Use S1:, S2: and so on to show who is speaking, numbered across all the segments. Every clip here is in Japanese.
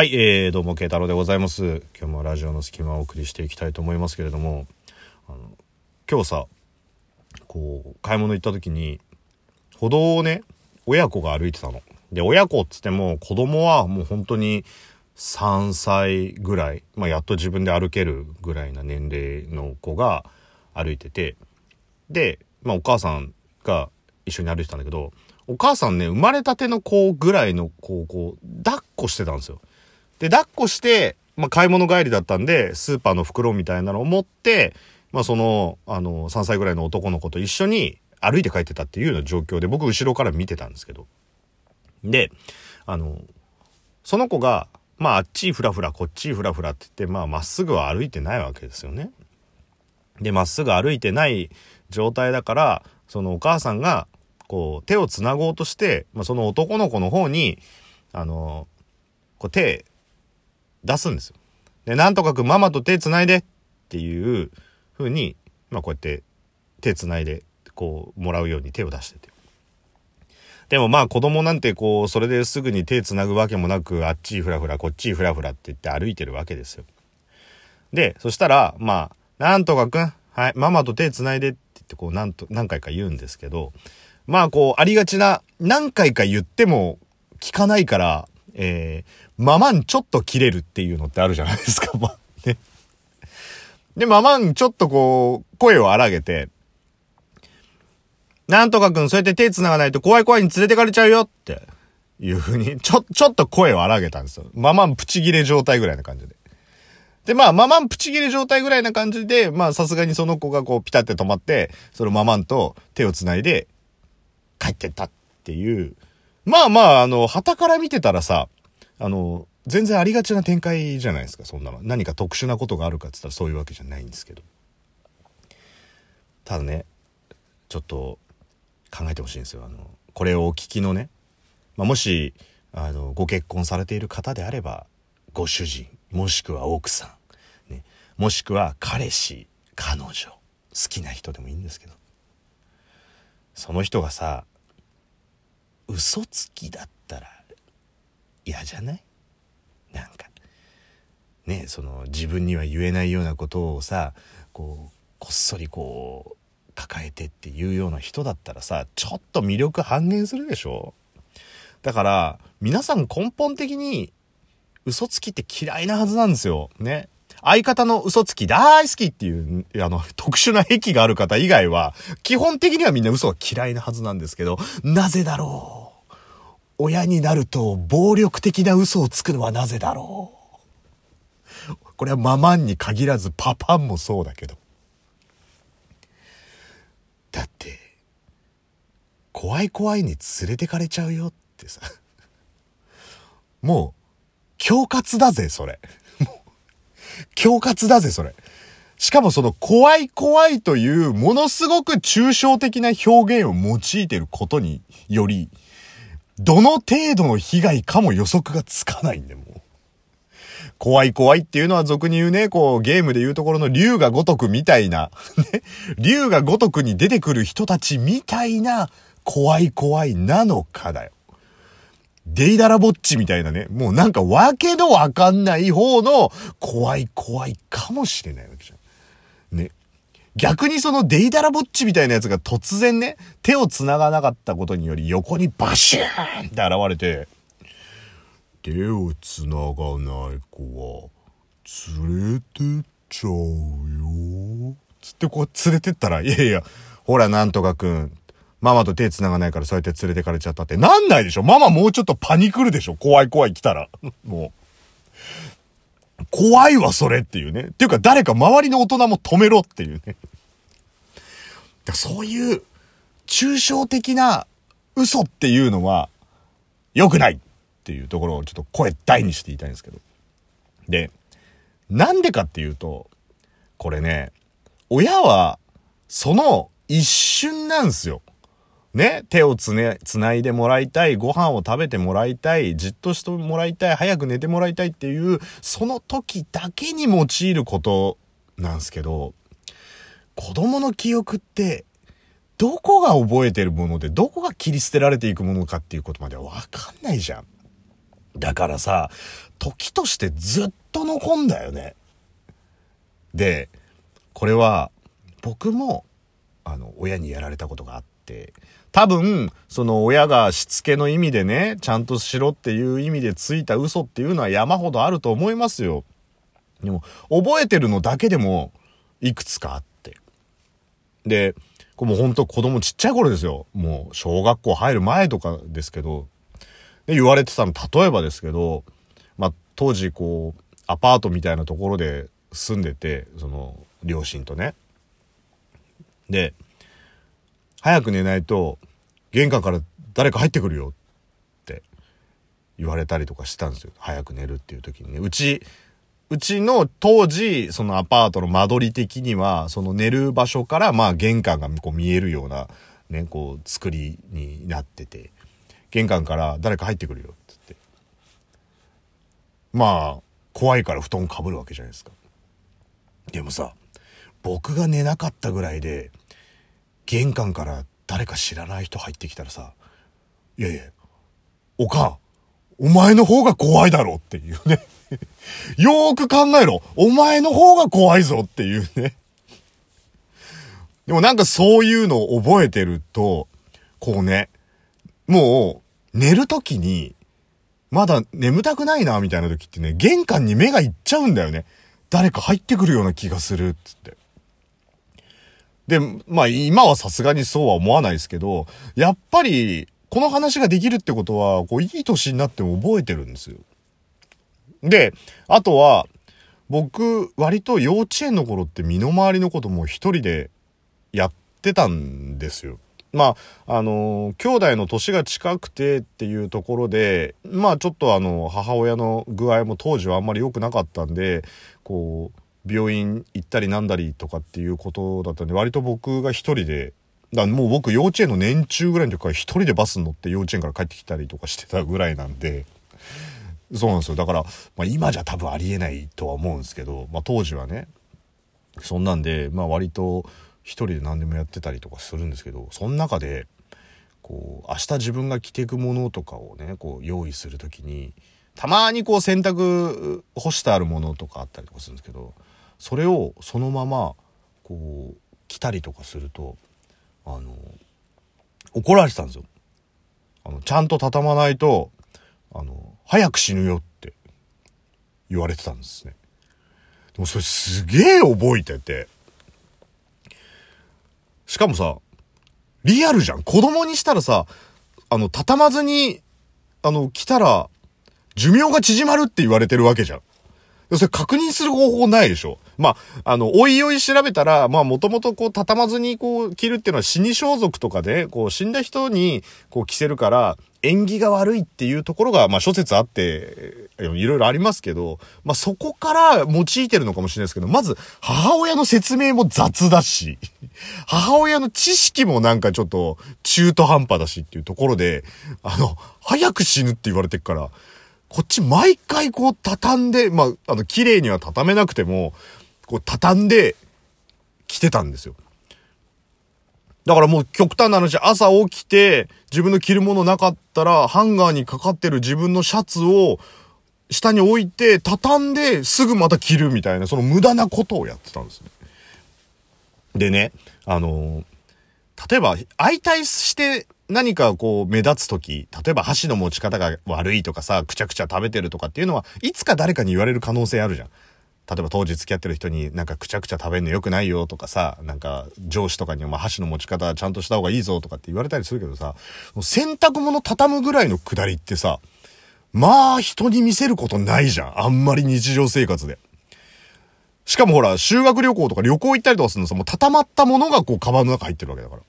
S1: はい、えー、どうも、慶太郎でございます。今日もラジオの隙間をお送りしていきたいと思いますけれども、あの今日さ、こう、買い物行った時に、歩道をね、親子が歩いてたの。で、親子っつっても、子供はもう本当に3歳ぐらい、まあ、やっと自分で歩けるぐらいな年齢の子が歩いてて、で、まあ、お母さんが一緒に歩いてたんだけど、お母さんね、生まれたての子ぐらいの子をこう、抱っこしてたんですよ。で、抱っこして、まあ、買い物帰りだったんで、スーパーの袋みたいなのを持って、まあ、その、あの、3歳ぐらいの男の子と一緒に歩いて帰ってたっていうような状況で、僕後ろから見てたんですけど。で、あの、その子が、まあ、あっちふらふら、こっちふらふらって言って、まあ、まっすぐは歩いてないわけですよね。で、まっすぐ歩いてない状態だから、そのお母さんが、こう、手を繋ごうとして、まあ、その男の子の方に、あの、こう手、出すんですよ。で、なんとかくママと手繋いでっていう風に、まあ、こうやって手繋いで、こう、もらうように手を出してて。でもまあ子供なんてこう、それですぐに手繋ぐわけもなく、あっちふらふら、こっちふらふらって言って歩いてるわけですよ。で、そしたら、まあ、なんとかくん、はい、ママと手繋いでって言ってこう、なんと、何回か言うんですけど、まあこう、ありがちな、何回か言っても聞かないから、えー、ママンちょっと切れるっていうのってあるじゃないですか、ま、ね。で、ママンちょっとこう、声を荒げて、なんとかくん、そうやって手繋がないと怖い怖いに連れてかれちゃうよっていう風に、ちょ、ちょっと声を荒げたんですよ。ママンプチ切れ状態ぐらいな感じで。で、まあ、ママンプチ切れ状態ぐらいな感じで、まあ、さすがにその子がこう、ピタって止まって、そのママンと手を繋いで、帰ってったっていう。まあまあ、あの、旗から見てたらさ、あの、全然ありがちな展開じゃないですか、そんなの。何か特殊なことがあるかって言ったらそういうわけじゃないんですけど。ただね、ちょっと考えてほしいんですよ。あの、これをお聞きのね、まあ、もし、あの、ご結婚されている方であれば、ご主人、もしくは奥さん、ね、もしくは彼氏、彼女、好きな人でもいいんですけど、その人がさ、嘘つきだったら嫌じゃない？なんか。ねその自分には言えないようなことをさこうこっそりこう抱えてっていうような人だったらさちょっと魅力半減するでしょ？だから皆さん根本的に嘘つきって嫌いなはずなんですよ。ね。相方の嘘つき大好きっていう、あの、特殊な癖がある方以外は、基本的にはみんな嘘が嫌いなはずなんですけど、なぜだろう？親になると暴力的な嘘をつくのはなぜだろう？これはママンに限らずパパンもそうだけど。だって、怖い怖いに連れてかれちゃうよってさ。もう、恐喝だぜ、それ。恐喝だぜ、それ。しかもその怖い怖いというものすごく抽象的な表現を用いていることにより、どの程度の被害かも予測がつかないんで、もう。怖い怖いっていうのは俗に言うね、こう、ゲームで言うところの竜が如くみたいな、ね、竜が如くに出てくる人たちみたいな、怖い怖いなのかだよ。デイダラボッチみたいなね、もうなんかわけのわかんない方の怖い怖いかもしれないわけじゃん。ね。逆にそのデイダラボッチみたいなやつが突然ね、手を繋がなかったことにより横にバシューンって現れて、手を繋がない子は連れてっちゃうよ。つってこう連れてったら、いやいや、ほらなんとかくん、ママと手繋がないからそうやって連れてかれちゃったってなんないでしょママもうちょっとパニクるでしょ怖い怖い来たら。もう。怖いわ、それっていうね。っていうか、誰か周りの大人も止めろっていうね。だそういう、抽象的な嘘っていうのは、良くないっていうところをちょっと声大にして言いたいんですけど。で、なんでかっていうと、これね、親は、その一瞬なんですよ。ね、手をつね、つないでもらいたい、ご飯を食べてもらいたい、じっとしてもらいたい、早く寝てもらいたいっていう、その時だけに用いることなんですけど、子供の記憶って、どこが覚えてるもので、どこが切り捨てられていくものかっていうことまではわかんないじゃん。だからさ、時としてずっと残んだよね。で、これは僕も、あの、親にやられたことがあって、多分、その親がしつけの意味でね、ちゃんとしろっていう意味でついた嘘っていうのは山ほどあると思いますよ。でも、覚えてるのだけでも、いくつかあって。で、これもうほんと子供ちっちゃい頃ですよ。もう、小学校入る前とかですけど、で言われてたの、例えばですけど、まあ、当時こう、アパートみたいなところで住んでて、その、両親とね。で、早く寝ないと、玄関から誰か入ってくるよって言われたりとかしたんですよ。早く寝るっていう時にね。うち、うちの当時、そのアパートの間取り的には、その寝る場所から、まあ玄関がこう見えるような、ね、こう作りになってて、玄関から誰か入ってくるよって言って。まあ、怖いから布団かぶるわけじゃないですか。でもさ、僕が寝なかったぐらいで、玄関から誰か知らない人入ってきたらさ、いやいや、おかん、お前の方が怖いだろっていうね よーく考えろお前の方が怖いぞっていうねでもなんかそういうのを覚えてると、こうね、もう寝るときに、まだ眠たくないな、みたいな時ってね、玄関に目がいっちゃうんだよね。誰か入ってくるような気がする、つって。で、まあ今はさすがにそうは思わないですけど、やっぱり、この話ができるってことは、こう、いい年になっても覚えてるんですよ。で、あとは、僕、割と幼稚園の頃って身の回りのことも一人でやってたんですよ。まあ、あの、兄弟の年が近くてっていうところで、まあちょっとあの、母親の具合も当時はあんまり良くなかったんで、こう、病院行ったりなんだりとかっていうことだったんで、割と僕が一人で、だもう僕幼稚園の年中ぐらいの時から一人でバスに乗って幼稚園から帰ってきたりとかしてたぐらいなんで、そうなんですよ。だから、まあ今じゃ多分ありえないとは思うんですけど、まあ当時はね、そんなんで、まあ割と一人で何でもやってたりとかするんですけど、その中で、こう、明日自分が着てくものとかをね、こう用意する時に、たまにこう洗濯干してあるものとかあったりとかするんですけど、それをそのまま、こう、着たりとかすると、あの、怒られてたんですよ。あの、ちゃんと畳まないと、あの、早く死ぬよって言われてたんですね。でもそれすげえ覚えてて。しかもさ、リアルじゃん。子供にしたらさ、あの、畳まずに、あの、来たら、寿命が縮まるって言われてるわけじゃん。それ確認する方法ないでしょまあ、あの、おいおい調べたら、まあ、もともとこう、畳まずにこう、着るっていうのは死に装束とかで、こう、死んだ人に、こう、着せるから、縁起が悪いっていうところが、まあ、諸説あって、いろいろありますけど、まあ、そこから用いてるのかもしれないですけど、まず、母親の説明も雑だし、母親の知識もなんかちょっと中途半端だしっていうところで、あの、早く死ぬって言われてっから、こっち毎回こう畳んで、まあ、あの、綺麗には畳めなくても、こう畳んで着てたんですよ。だからもう極端な話、朝起きて、自分の着るものなかったら、ハンガーにかかってる自分のシャツを、下に置いて、畳んで、すぐまた着るみたいな、その無駄なことをやってたんですね。でね、あの例えば、相対して何かこう目立つ時、例えば箸の持ち方が悪いとかさ、くちゃくちゃ食べてるとかっていうのは、いつか誰かに言われる可能性あるじゃん。例えば当時付き合ってる人になんかくちゃくちゃ食べんの良くないよとかさ、なんか上司とかにま箸の持ち方ちゃんとした方がいいぞとかって言われたりするけどさ、洗濯物畳むぐらいのくだりってさ、まあ人に見せることないじゃん。あんまり日常生活で。しかもほら、修学旅行とか旅行行ったりとかするのさ、もう畳まったものがこう、カバンの中入ってるわけだから。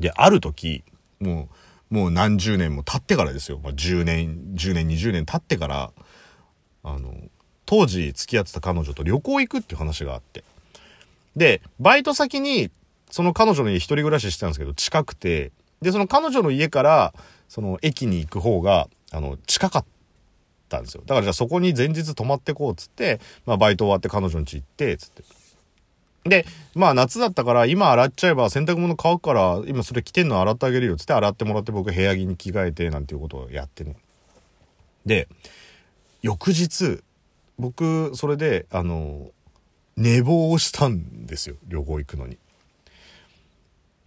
S1: で、ある時、もう、もう何十年も経ってからですよ。まあ、10年、10年、20年経ってから、あの、当時付き合ってた彼女と旅行行くっていう話があって。で、バイト先に、その彼女の家一人暮らししてたんですけど、近くて、で、その彼女の家から、その駅に行く方が、あの、近かったんですよ。だからじゃあそこに前日泊まってこうっつって、まあバイト終わって彼女の家行ってっ、つって。で、まあ夏だったから今洗っちゃえば洗濯物乾くから今それ着てんの洗ってあげるよっつって洗ってもらって僕部屋着に着替えてなんていうことをやってね。で、翌日、僕、それで、あの、寝坊をしたんですよ。旅行行くのに。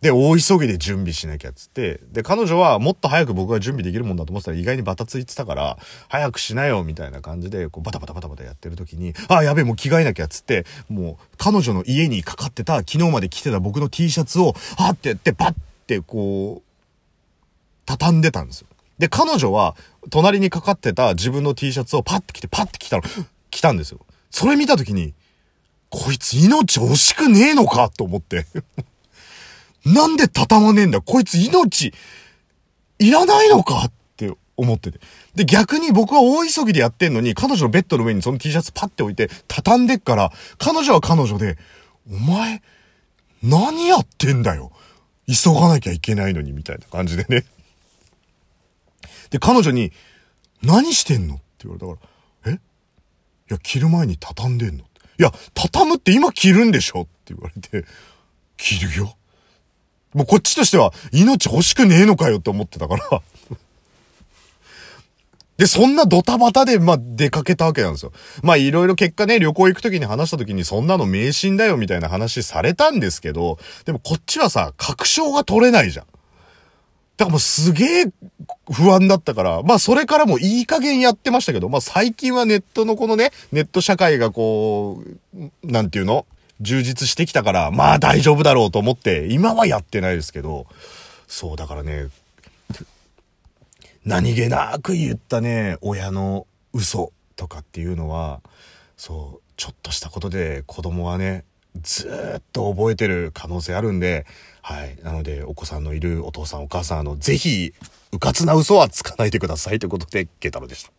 S1: で、大急ぎで準備しなきゃっつって、で、彼女はもっと早く僕が準備できるもんだと思ってたら意外にバタついてたから、早くしなよみたいな感じで、こうバタバタバタバタやってる時に、あ、やべえ、もう着替えなきゃっつって、もう彼女の家にかかってた、昨日まで着てた僕の T シャツを、はってやって、パッてこう、畳んでたんですよ。で、彼女は、隣にかかってた自分の T シャツをパッて着て、パッて着たの、着たんですよ。それ見た時に、こいつ命惜しくねえのかと思って なんで畳まねえんだこいつ命、いらないのかって思ってて。で、逆に僕は大急ぎでやってんのに、彼女のベッドの上にその T シャツパッて置いて、畳んでっから、彼女は彼女で、お前、何やってんだよ。急がなきゃいけないのに、みたいな感じでね。で、彼女に、何してんのって言われたから、いや、着る前に畳んでんのいや、畳むって今着るんでしょ？って言われて、着るよ。もうこっちとしては、命欲しくねえのかよって思ってたからで、そんなドタバタで、まあ、出かけたわけなんですよ。まあ、いろいろ結果ね、旅行行く時に話した時に、そんなの迷信だよみたいな話されたんですけど、でもこっちはさ、確証が取れないじゃん。だからもうすげえ不安だったから、まあそれからもいい加減やってましたけど、まあ最近はネットのこのね、ネット社会がこう、なんていうの？充実してきたから、まあ大丈夫だろうと思って、今はやってないですけど、そうだからね、何気なく言ったね、親の嘘とかっていうのは、そう、ちょっとしたことで子供はね、ずっと覚えてる可能性あるんで、はい。なので、お子さんのいるお父さんお母さん、あの、ぜひ、うかつな嘘はつかないでくださいということで、ケタロでした。